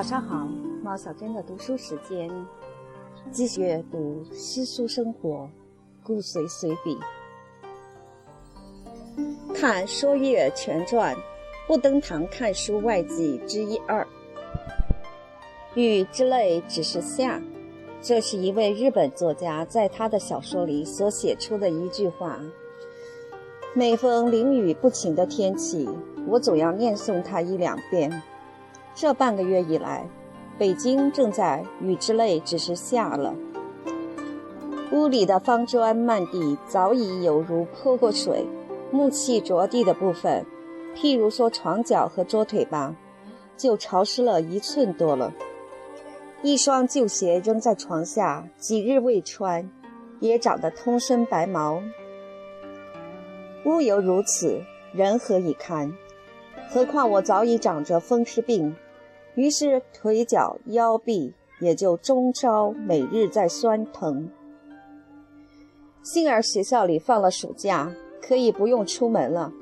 早上好，猫小珍的读书时间，继续阅读《诗书生活》，顾随随笔，看《说岳全传》，不登堂看书外记之一二。雨之泪只是下，这是一位日本作家在他的小说里所写出的一句话。每逢淋雨不晴的天气，我总要念诵它一两遍。这半个月以来，北京正在雨之泪只是下了。屋里的方砖漫地，早已有如泼过水，木器着地的部分，譬如说床脚和桌腿吧，就潮湿了一寸多了。一双旧鞋扔在床下，几日未穿，也长得通身白毛。屋犹如此，人何以堪？何况我早已长着风湿病，于是腿脚腰臂也就终朝每日在酸疼。幸而学校里放了暑假，可以不用出门了。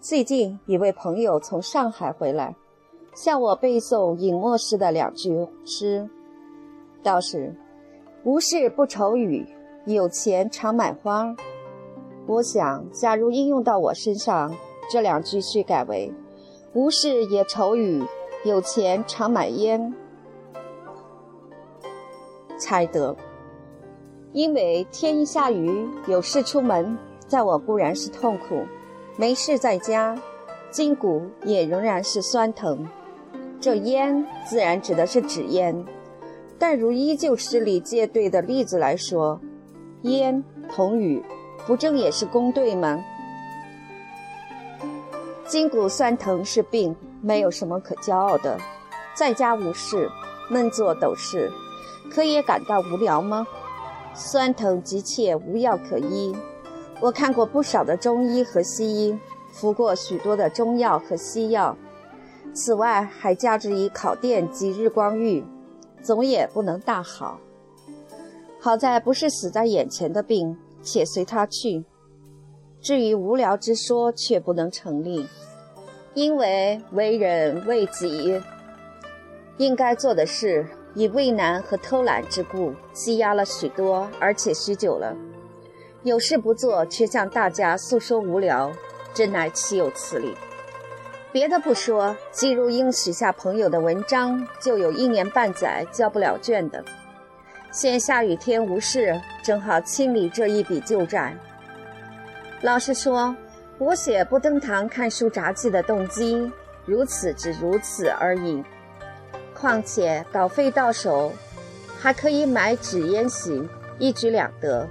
最近一位朋友从上海回来，向我背诵尹墨诗的两句诗，道是：“无事不愁雨，有钱常买花。”我想，假如应用到我身上，这两句须改为：“无事也愁雨，有钱常买烟。”才得。因为天一下雨，有事出门，在我固然是痛苦；没事在家，筋骨也仍然是酸疼。这烟自然指的是纸烟，但如依旧诗里借对的例子来说，烟同雨。不正也是公对吗？筋骨酸疼是病，没有什么可骄傲的。在家无事，闷坐斗室，可也感到无聊吗？酸疼急切，无药可医。我看过不少的中医和西医，服过许多的中药和西药，此外还加之以烤电及日光浴，总也不能大好。好在不是死在眼前的病。且随他去。至于无聊之说，却不能成立，因为为人为己，应该做的事，以畏难和偷懒之故积压了许多，而且许久了。有事不做，却向大家诉说无聊，真乃岂有此理！别的不说，季如英许下朋友的文章，就有一年半载交不了卷的。现下雨天无事，正好清理这一笔旧债。老实说，我写不登堂看书札记的动机，如此只如此而已。况且稿费到手，还可以买纸烟洗，一举两得。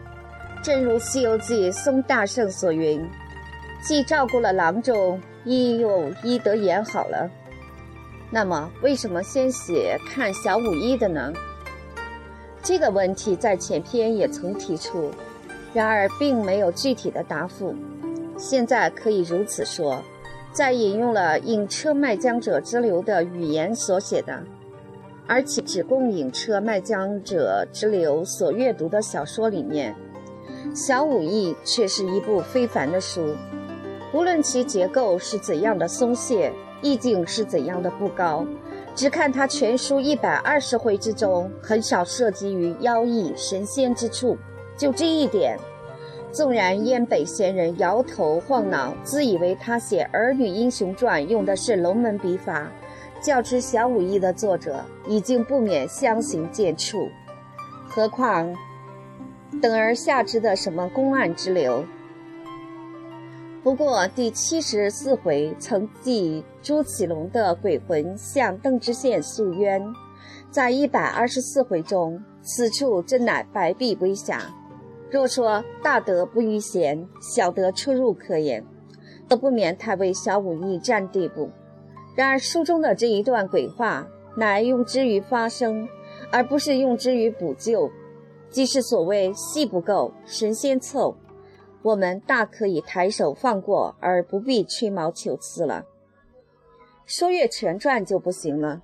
正如《西游记》宋大圣所云：“既照顾了郎中，亦又医得眼好了。”那么，为什么先写看小五一的呢？这个问题在前篇也曾提出，然而并没有具体的答复。现在可以如此说，在引用了引车卖浆者之流的语言所写的，而且只供引车卖浆者之流所阅读的小说里面，《小武艺》却是一部非凡的书。无论其结构是怎样的松懈，意境是怎样的不高。只看他全书一百二十回之中，很少涉及于妖异神仙之处。就这一点，纵然燕北闲人摇头晃脑，自以为他写儿女英雄传用的是龙门笔法，较之小武艺的作者已经不免相形见绌。何况等而下之的什么公案之流？不过第七十四回曾记朱启龙的鬼魂向邓知县诉冤，在一百二十四回中，此处真乃白璧微瑕。若说大德不逾贤，小德出入可言，都不免太为小武艺占地步。然而书中的这一段鬼话，乃用之于发声，而不是用之于补救，即是所谓戏不够，神仙凑。我们大可以抬手放过，而不必吹毛求疵了。《说岳全传》就不行了，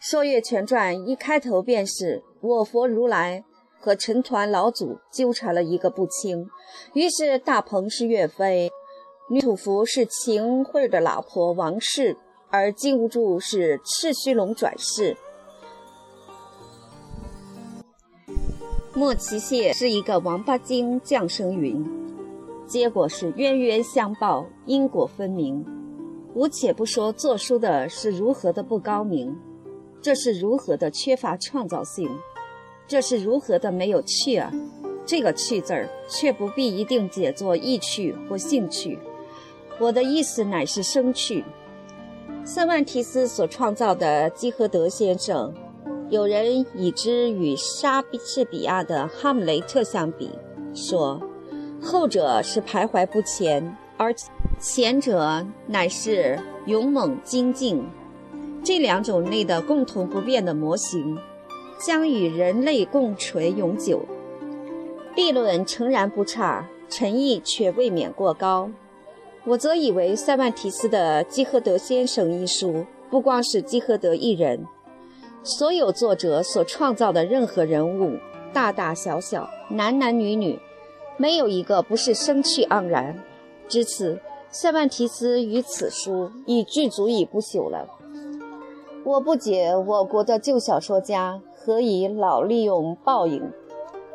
《说岳全传》一开头便是我佛如来和陈抟老祖纠缠了一个不清，于是大鹏是岳飞，女土福是秦桧的老婆王氏，而金兀术是赤须龙转世。莫奇谢是一个王八精降生云，结果是冤冤相报，因果分明。吾且不说作书的是如何的不高明，这是如何的缺乏创造性，这是如何的没有趣啊！这个“趣”字儿却不必一定解作意趣或兴趣，我的意思乃是生趣。塞万提斯所创造的基和德先生。有人以之与莎士比亚的《哈姆雷特》相比，说后者是徘徊不前，而前者乃是勇猛精进。这两种类的共同不变的模型，将与人类共垂永久。立论诚然不差，诚意却未免过高。我则以为塞万提斯的《基和德先生》一书，不光是基和德一人。所有作者所创造的任何人物，大大小小、男男女女，没有一个不是生趣盎然。至此，塞万提斯与此书已具足以不朽了。我不解我国的旧小说家何以老利用报应、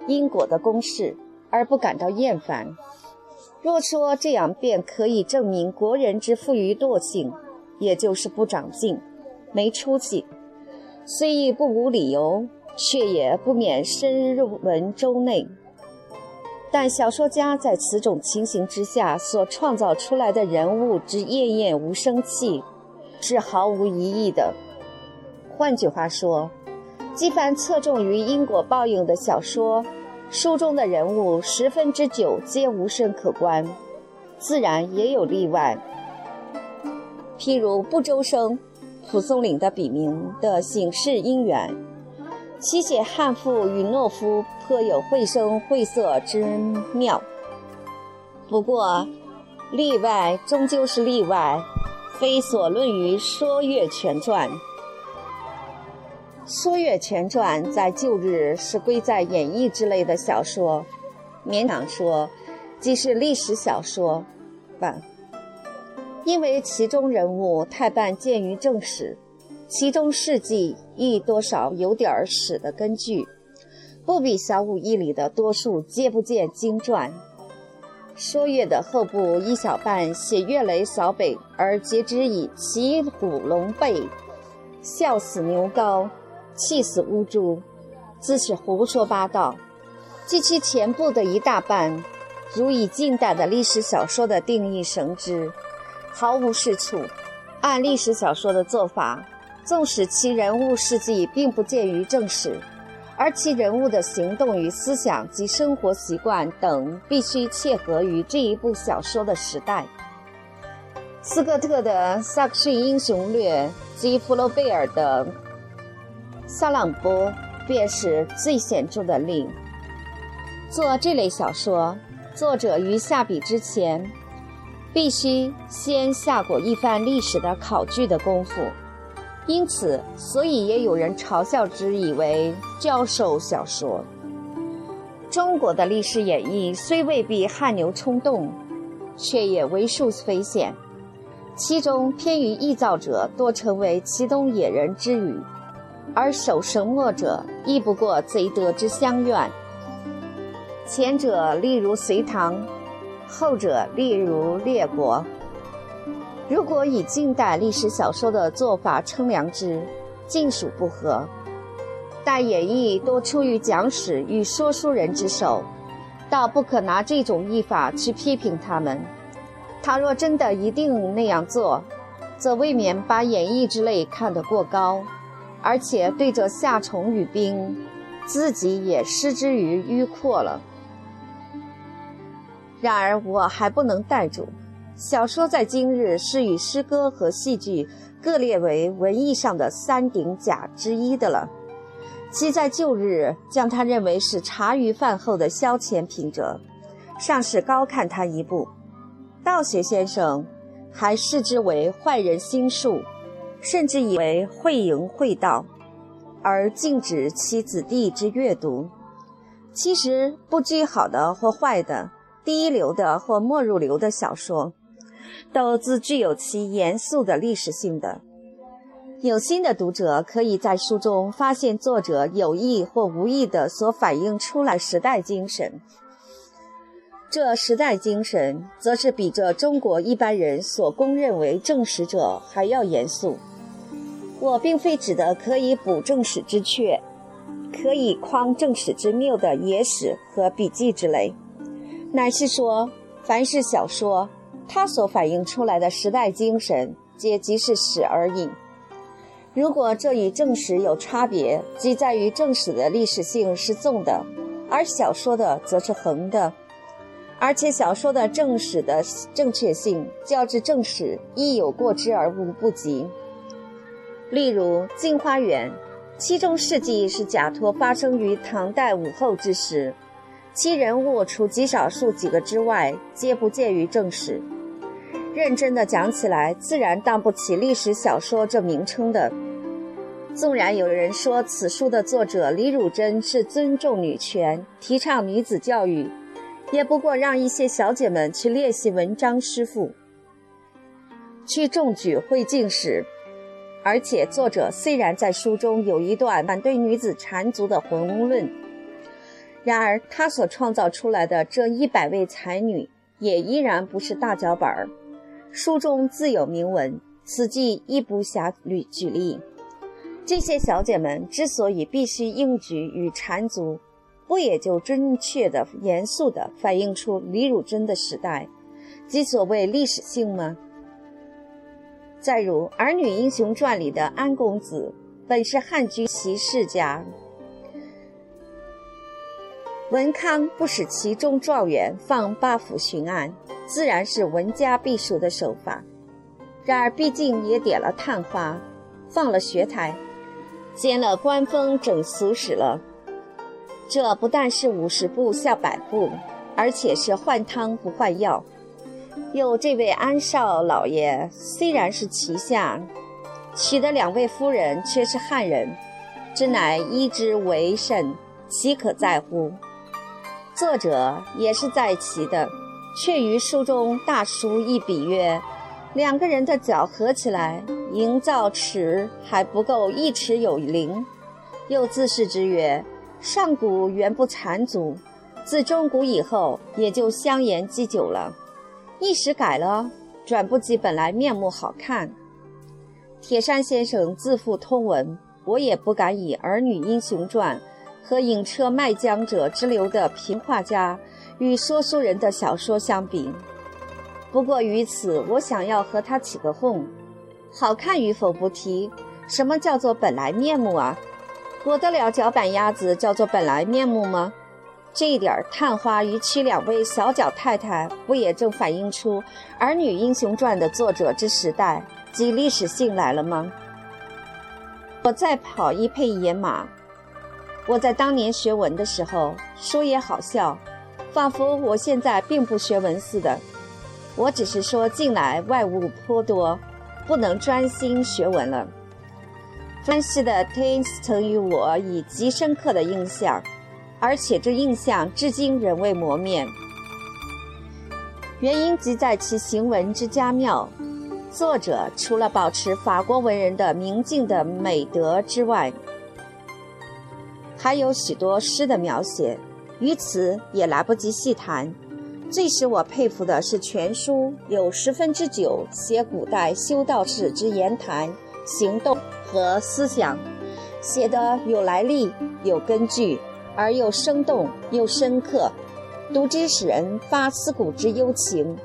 因果的公式，而不感到厌烦。若说这样便可以证明国人之富于惰性，也就是不长进、没出息。虽亦不无理由，却也不免深入文周内。但小说家在此种情形之下所创造出来的人物之艳艳无生气，是毫无疑义的。换句话说，即凡侧重于因果报应的小说，书中的人物十分之九皆无甚可观。自然也有例外，譬如不周生。蒲松龄的笔名的醒世姻缘，其写汉妇与懦夫颇有绘声绘色之妙。不过，例外终究是例外，非所论于《说岳全传》。《说岳全传》在旧日是归在演义之类的小说，勉强说，即是历史小说吧。因为其中人物太半见于正史，其中事迹亦多少有点儿史的根据，不比小武义里的多数皆不见经传。说岳的后部一小半写岳雷扫北，而结之以骑虎龙背，笑死牛高，气死乌猪，自是胡说八道；及其前部的一大半，如以近代的历史小说的定义绳之。毫无是处。按历史小说的做法，纵使其人物事迹并不见于正史，而其人物的行动与思想及生活习惯等必须切合于这一部小说的时代。斯科特的《萨克逊英雄略》及弗洛贝尔的《萨朗波》便是最显著的例。做这类小说，作者于下笔之前。必须先下过一番历史的考据的功夫，因此，所以也有人嘲笑之，以为教授小说。中国的历史演绎虽未必汗牛充栋，却也为数非浅。其中偏于臆造者多成为其东野人之语，而守神墨者亦不过贼德之相怨。前者例如隋唐。后者，例如列国，如果以近代历史小说的做法称量之，尽属不合。但演义多出于讲史与说书人之手，倒不可拿这种译法去批评他们。他若真的一定那样做，则未免把演义之类看得过高，而且对着夏虫与冰，自己也失之于迂阔了。然而我还不能待住，小说在今日是与诗歌和戏剧各列为文艺上的三顶甲之一的了。其在旧日将它认为是茶余饭后的消遣品者，尚是高看他一步；道学先生还视之为坏人心术，甚至以为会淫会道，而禁止其子弟之阅读。其实不拘好的或坏的。第一流的或末入流的小说，都自具有其严肃的历史性的，有心的读者可以在书中发现作者有意或无意的所反映出来时代精神。这时代精神，则是比这中国一般人所公认为正史者还要严肃。我并非指的可以补正史之缺，可以匡正史之谬的野史和笔记之类，乃是说，凡是小说，它所反映出来的时代精神，皆即是史而已。如果这与正史有差别，即在于正史的历史性是纵的，而小说的则是横的。而且小说的正史的正确性，较之正史亦有过之而无不及。例如《镜花缘》，其中事迹是假托发生于唐代武后之时，其人物除极少数几个之外，皆不见于正史。认真的讲起来，自然当不起历史小说这名称的。纵然有人说此书的作者李汝珍是尊重女权、提倡女子教育。也不过让一些小姐们去练习文章诗赋，去中举会进士。而且作者虽然在书中有一段反对女子缠足的宏论，然而他所创造出来的这一百位才女，也依然不是大脚板儿。书中自有明文，此记亦不暇举举例。这些小姐们之所以必须应举与缠足，不也就准确的、严肃的反映出李汝珍的时代，即所谓历史性吗？再如《儿女英雄传》里的安公子，本是汉居席世家，文康不使其中状元放八府巡案，自然是文家避暑的手法。然而毕竟也点了探花，放了学台，兼了官封，整俗史了。这不但是五十步笑百步，而且是换汤不换药。有这位安少老爷，虽然是旗下，娶的两位夫人却是汉人，只乃一之为甚，岂可在乎？作者也是在其的，却于书中大书一笔曰：两个人的脚合起来，营造尺还不够一尺有零。又自是之曰。上古原不缠足，自中古以后也就香言积久了。一时改了，转不及本来面目好看。铁山先生自负通文，我也不敢以《儿女英雄传》和引车卖浆者之流的评画家与说书人的小说相比。不过于此，我想要和他起个哄：好看与否不提，什么叫做本来面目啊？裹得了脚板鸭子叫做本来面目吗？这一点探花与娶两位小脚太太，不也正反映出《儿女英雄传》的作者之时代及历史性来了吗？我再跑一配野马。我在当年学文的时候，说也好笑，仿佛我现在并不学文似的。我只是说近来外物颇多，不能专心学文了。分析的 Tains 曾与我以极深刻的印象，而且这印象至今仍未磨灭。原因即在其行文之佳妙。作者除了保持法国文人的明净的美德之外，还有许多诗的描写，于此也来不及细谈。最使我佩服的是全书有十分之九写古代修道士之言谈。行动和思想写得有来历、有根据，而又生动又深刻，读之使人发思古之幽情。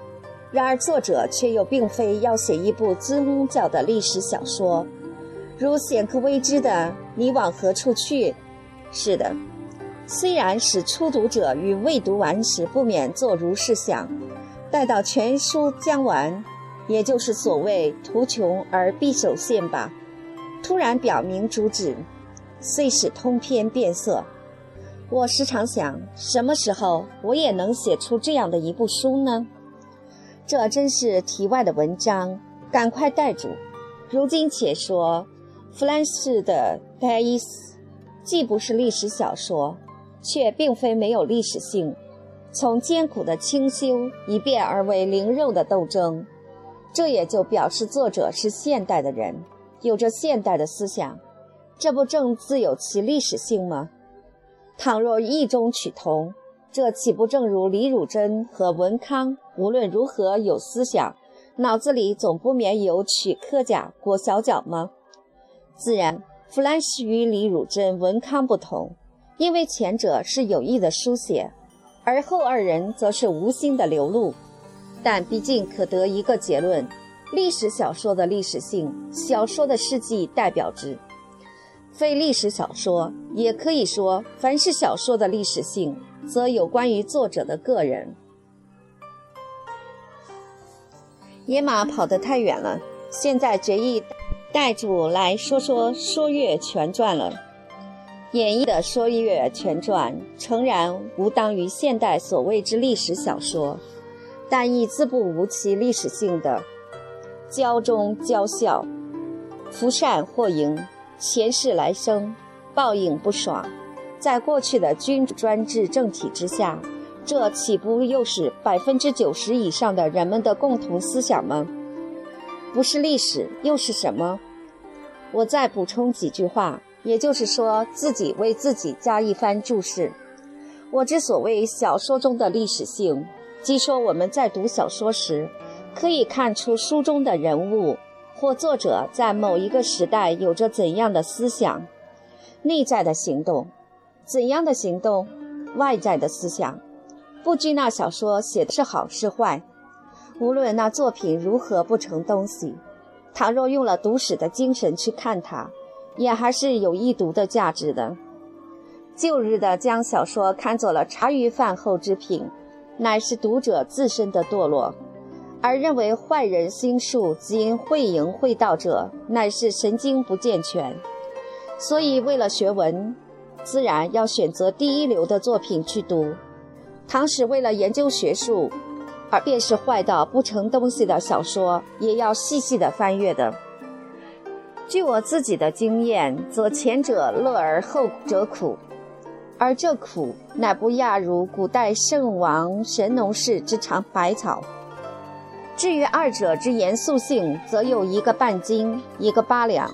然而作者却又并非要写一部宗教的历史小说，如显克微之的《你往何处去》。是的，虽然使初读者与未读完时不免作如是想，待到全书将完。也就是所谓图穷而匕首现吧，突然表明主旨，遂使通篇变色。我时常想，什么时候我也能写出这样的一部书呢？这真是题外的文章，赶快带住。如今且说，弗兰士的《戴伊斯》既不是历史小说，却并非没有历史性。从艰苦的清修一变而为灵肉的斗争。这也就表示作者是现代的人，有着现代的思想，这不正自有其历史性吗？倘若异中取同，这岂不正如李汝珍和文康无论如何有思想，脑子里总不免有取科甲裹小脚吗？自然，弗兰西与李汝珍、文康不同，因为前者是有意的书写，而后二人则是无心的流露。但毕竟可得一个结论：历史小说的历史性，小说的事迹代表之。非历史小说，也可以说，凡是小说的历史性，则有关于作者的个人。野马跑得太远了，现在决意带主来说说《说岳全传》了。演绎的《说岳全传》诚然无当于现代所谓之历史小说，但亦自不无其历史性的。教中教孝，福善祸盈。前世来生，报应不爽，在过去的君主专制政体之下，这岂不又是百分之九十以上的人们的共同思想吗？不是历史又是什么？我再补充几句话，也就是说，自己为自己加一番注释。我之所谓小说中的历史性，即说我们在读小说时，可以看出书中的人物。或作者在某一个时代有着怎样的思想、内在的行动，怎样的行动、外在的思想，不拘那小说写的是好是坏，无论那作品如何不成东西，倘若用了读史的精神去看它，也还是有一读的价值的。旧日的将小说看作了茶余饭后之品，乃是读者自身的堕落。而认为坏人心术因会淫会道者，乃是神经不健全，所以为了学文，自然要选择第一流的作品去读。倘使为了研究学术，而便是坏到不成东西的小说，也要细细的翻阅的。据我自己的经验，则前者乐而后者苦，而这苦乃不亚如古代圣王神农氏之尝百草。至于二者之严肃性，则有一个半斤，一个八两，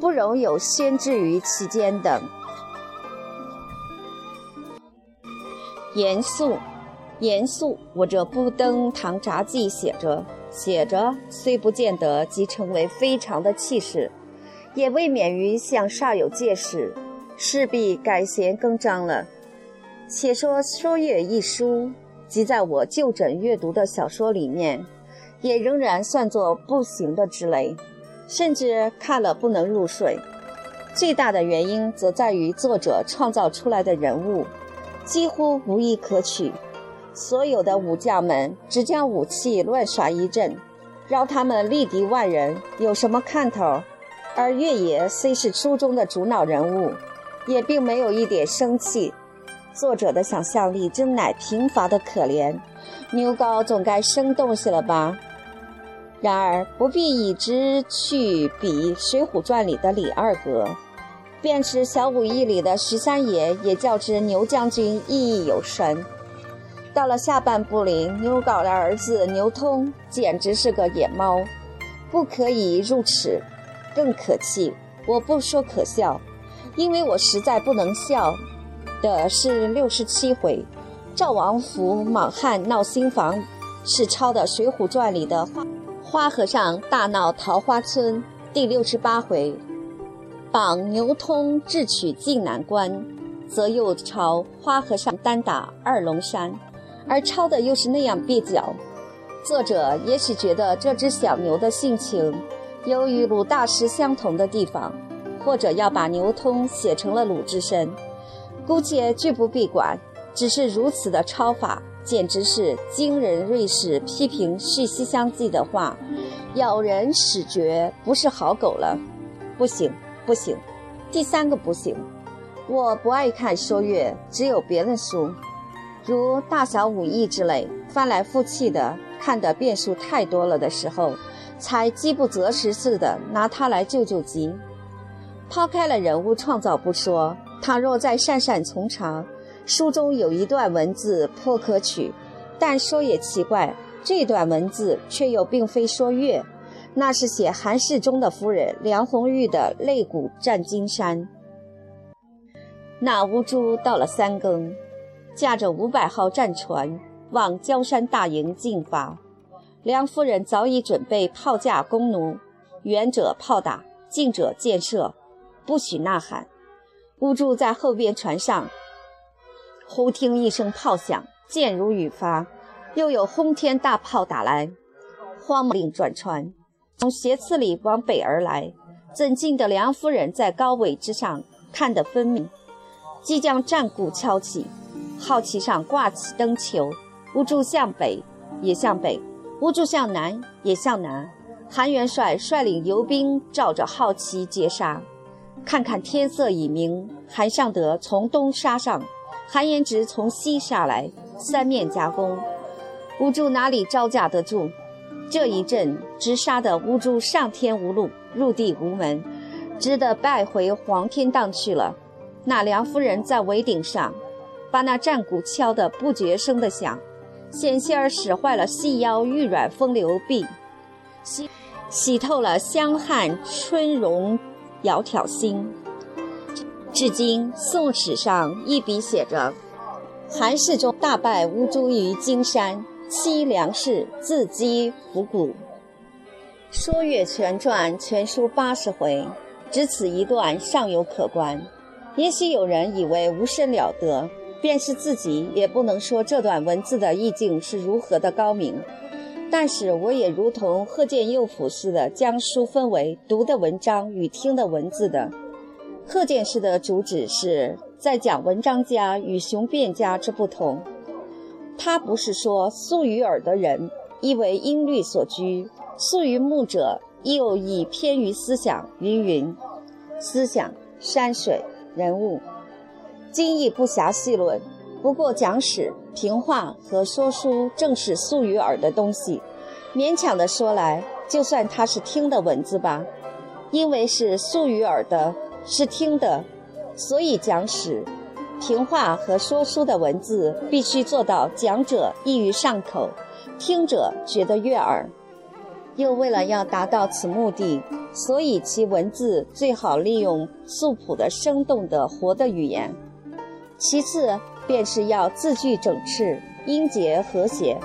不容有先置于其间的。严肃，严肃。我这不登堂札记写着，写着，虽不见得即成为非常的气势，也未免于像煞有介事，势必改弦更张了。且说《说岳》一书，即在我就诊阅读的小说里面。也仍然算作不行的之类，甚至看了不能入睡。最大的原因则在于作者创造出来的人物几乎无一可取，所有的武将们只将武器乱耍一阵，让他们力敌万人，有什么看头？而岳野虽是书中的主脑人物，也并没有一点生气。作者的想象力真乃贫乏的可怜，牛皋总该生动些了吧？然而不必以之去比《水浒传》里的李二哥，便是小武艺里的十三爷，也较之牛将军意义有深。到了下半部里，牛皋的儿子牛通简直是个野猫，不可以入齿，更可气。我不说可笑，因为我实在不能笑的是六十七回，赵王府莽汉闹新房，是抄的《水浒传》里的话。花和尚大闹桃花村第六十八回，绑牛通智取晋南关，则又抄花和尚单打二龙山，而抄的又是那样蹩脚。作者也许觉得这只小牛的性情有与鲁大师相同的地方，或者要把牛通写成了鲁智深，姑且拒不必管，只是如此的抄法。简直是惊人！瑞士批评《续西厢记》的话，咬人使绝，不是好狗了。不行，不行。第三个不行，我不爱看说岳，只有别的书，如《大小武艺》之类，翻来覆去的看的变数太多了的时候，才饥不择食似的拿它来救救急。抛开了人物创造不说，倘若再善善从长。书中有一段文字颇可取，但说也奇怪，这段文字却又并非说岳，那是写韩世忠的夫人梁红玉的《肋骨战金山》。那乌珠到了三更，驾着五百号战船往焦山大营进发。梁夫人早已准备炮架弓弩，远者炮打，近者箭射，不许呐喊。乌珠在后边船上，忽听一声炮响，箭如雨发，又有轰天大炮打来，慌忙令转船，从斜刺里往北而来。怎近的梁夫人在高尾之上看得分明，即将战鼓敲起，号旗上挂起灯球，乌珠向北，也向北。乌珠向南，也向南。韩元帅率领游兵照着号旗截杀。看看天色已明，韩尚德从东杀上，韩延直从西杀来，三面夹攻。乌珠哪里招架得住？这一阵直杀的乌珠上天无路，入地无门，只得败回黄天荡去了。那梁夫人在围顶上，把那战鼓敲得不绝声的响。险些儿使坏了细腰玉软风流臂，洗洗透了香汗春容窈窕心。至今宋史上一笔写着：“韩世忠大败乌珠于金山，妻梁氏自击伏谷。”《说岳全传》全书八十回，只此一段尚有可观。也许有人以为无甚了得。便是自己也不能说这段文字的意境是如何的高明，但是我也如同贺建佑府似的，将书分为读的文章与听的文字的。贺建式的主旨是在讲文章家与雄辩家之不同。他不是说素于耳的人，亦为音律所拘；素于目者，又以偏于思想。云云，思想、山水、人物。今亦不暇细论，不过讲史、评话和说书正是素于耳的东西。勉强的说来，就算它是听的文字吧，因为是素于耳的，是听的，所以讲史、评话和说书的文字必须做到讲者易于上口，听者觉得悦耳。又为了要达到此目的，所以其文字最好利用素朴的、生动的、活的语言。其次，便是要字句整饬，音节和谐。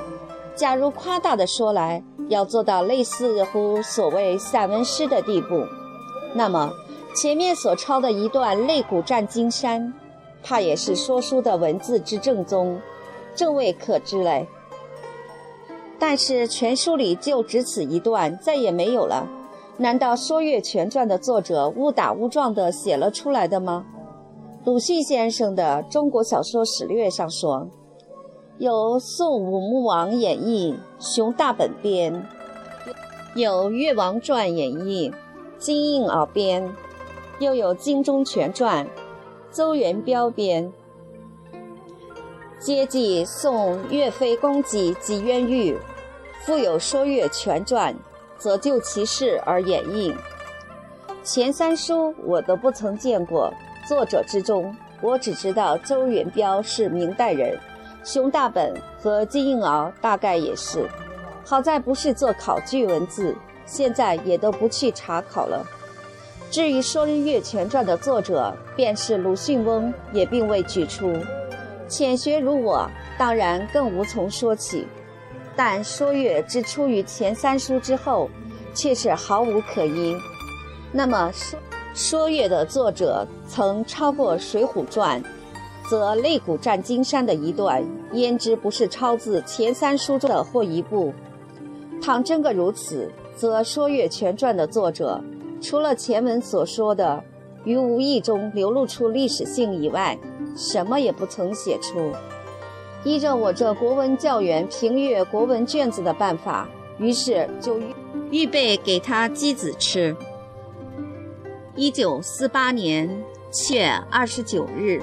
假如夸大的说来，要做到类似乎所谓散文诗的地步，那么前面所抄的一段《肋骨战金山》，怕也是说书的文字之正宗，正未可知嘞。但是全书里就只此一段，再也没有了。难道《说岳全传》的作者误打误撞地写了出来的吗？鲁迅先生的《中国小说史略》上说，有《宋武穆王演义》熊大本编，有《越王传演义》金应鳌编，又有《金钟全传》邹元标编，皆记宋岳飞功绩及冤狱。复有《说岳全传》，则就其事而演绎。前三书我都不曾见过。作者之中，我只知道邹元标是明代人，熊大本和金应鳌大概也是。好在不是做考据文字，现在也都不去查考了。至于《说岳全传》的作者，便是鲁迅翁，也并未举出。浅学如我，当然更无从说起。但说岳之出于前三书之后，却是毫无可依。那么说。说岳的作者曾抄过《水浒传》，则肋骨战金山的一段，焉知不是抄自前三书中的或一部？倘真个如此，则《说岳全传》的作者，除了前文所说的于无意中流露出历史性以外，什么也不曾写出。依着我这国文教员评阅国文卷子的办法，于是就预备给他鸡子吃。一九四八年七月二十九日。